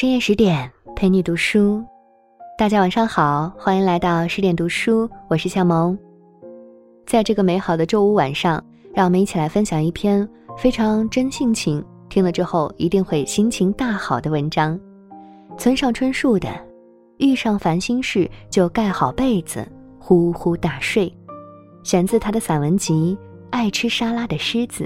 深夜十点陪你读书，大家晚上好，欢迎来到十点读书，我是夏萌。在这个美好的周五晚上，让我们一起来分享一篇非常真性情，听了之后一定会心情大好的文章。村上春树的《遇上烦心事就盖好被子呼呼大睡》，选自他的散文集《爱吃沙拉的狮子》。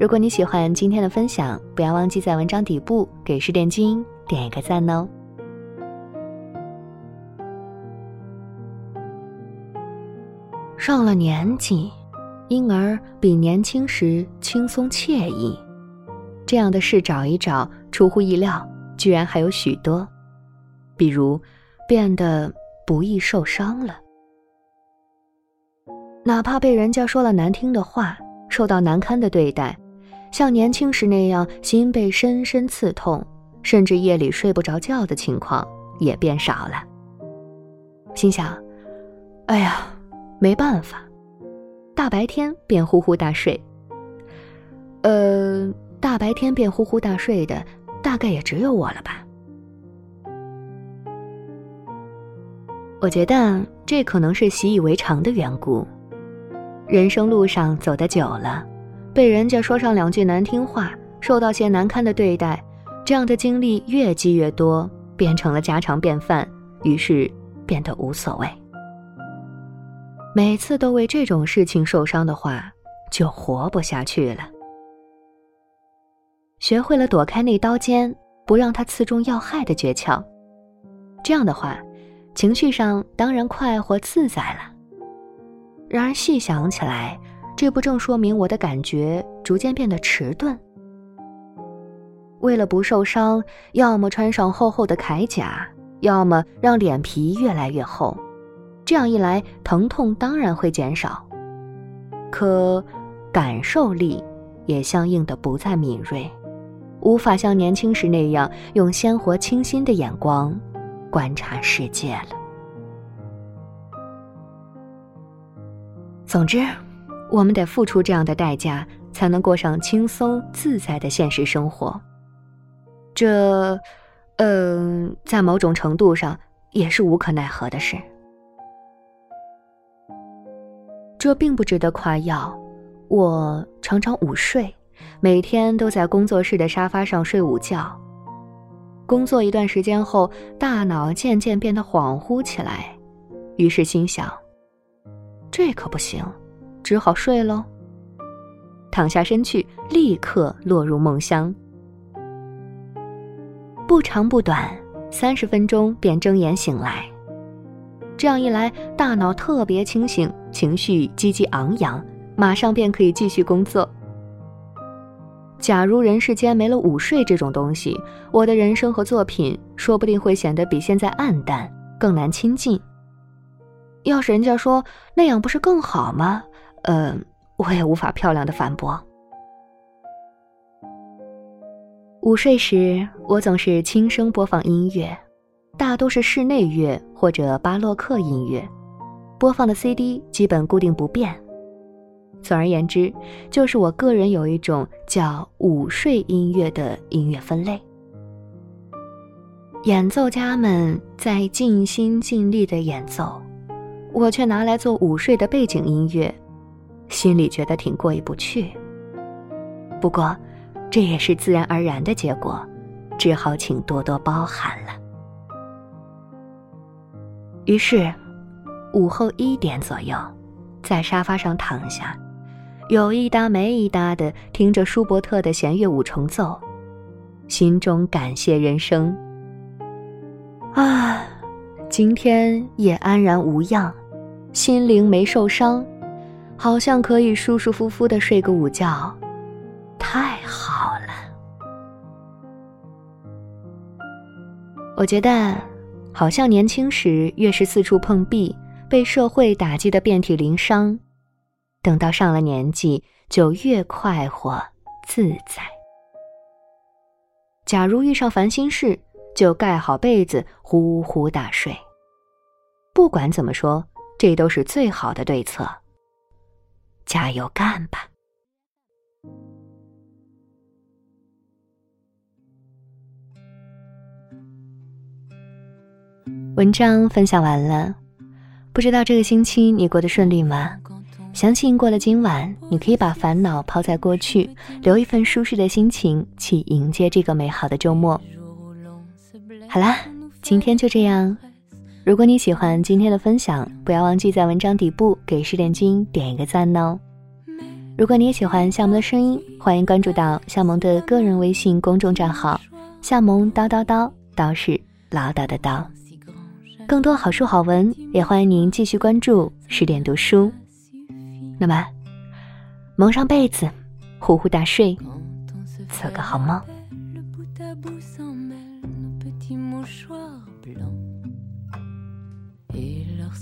如果你喜欢今天的分享，不要忘记在文章底部给十点君点一个赞哦。上了年纪，因而比年轻时轻松惬意，这样的事找一找，出乎意料，居然还有许多。比如，变得不易受伤了，哪怕被人家说了难听的话，受到难堪的对待。像年轻时那样心被深深刺痛，甚至夜里睡不着觉的情况也变少了。心想：“哎呀，没办法，大白天便呼呼大睡。呃，大白天便呼呼大睡的，大概也只有我了吧。”我觉得这可能是习以为常的缘故。人生路上走得久了。被人家说上两句难听话，受到些难堪的对待，这样的经历越积越多，变成了家常便饭，于是变得无所谓。每次都为这种事情受伤的话，就活不下去了。学会了躲开那刀尖，不让它刺中要害的诀窍，这样的话，情绪上当然快活自在了。然而细想起来，这不正说明我的感觉逐渐变得迟钝？为了不受伤，要么穿上厚厚的铠甲，要么让脸皮越来越厚。这样一来，疼痛当然会减少，可感受力也相应的不再敏锐，无法像年轻时那样用鲜活清新的眼光观察世界了。总之。我们得付出这样的代价，才能过上轻松自在的现实生活。这，嗯，在某种程度上也是无可奈何的事。这并不值得夸耀。我常常午睡，每天都在工作室的沙发上睡午觉。工作一段时间后，大脑渐渐变得恍惚起来，于是心想：这可不行。只好睡喽。躺下身去，立刻落入梦乡。不长不短，三十分钟便睁眼醒来。这样一来，大脑特别清醒，情绪积极昂扬，马上便可以继续工作。假如人世间没了午睡这种东西，我的人生和作品说不定会显得比现在暗淡，更难亲近。要是人家说那样，不是更好吗？呃，我也无法漂亮的反驳。午睡时，我总是轻声播放音乐，大多是室内乐或者巴洛克音乐，播放的 CD 基本固定不变。总而言之，就是我个人有一种叫午睡音乐的音乐分类。演奏家们在尽心尽力的演奏，我却拿来做午睡的背景音乐。心里觉得挺过意不去，不过，这也是自然而然的结果，只好请多多包涵了。于是，午后一点左右，在沙发上躺下，有一搭没一搭的听着舒伯特的弦乐五重奏，心中感谢人生。啊，今天也安然无恙，心灵没受伤。好像可以舒舒服服的睡个午觉，太好了。我觉得，好像年轻时越是四处碰壁，被社会打击的遍体鳞伤，等到上了年纪，就越快活自在。假如遇上烦心事，就盖好被子呼呼大睡。不管怎么说，这都是最好的对策。加油干吧！文章分享完了，不知道这个星期你过得顺利吗？相信过了今晚，你可以把烦恼抛在过去，留一份舒适的心情去迎接这个美好的周末。好啦，今天就这样。如果你喜欢今天的分享，不要忘记在文章底部给十点君点一个赞哦。如果你也喜欢夏萌的声音，欢迎关注到夏萌的个人微信公众账号“夏萌叨叨叨”，叨是唠叨的叨。更多好书好文，也欢迎您继续关注十点读书。那么，蒙上被子，呼呼大睡，做个好梦。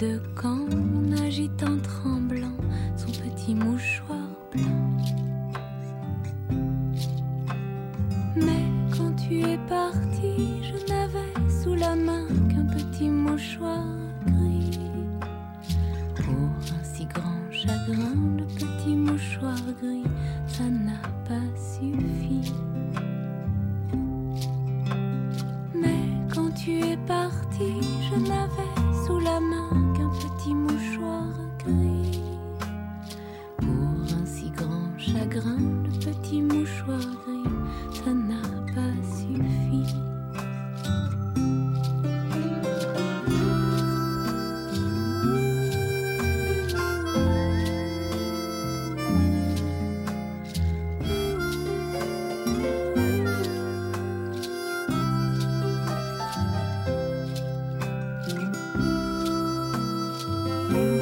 de quand camp en agitant je n'avais sous la main qu'un petit mouchoir gris. Pour un si grand chagrin, le petit mouchoir you.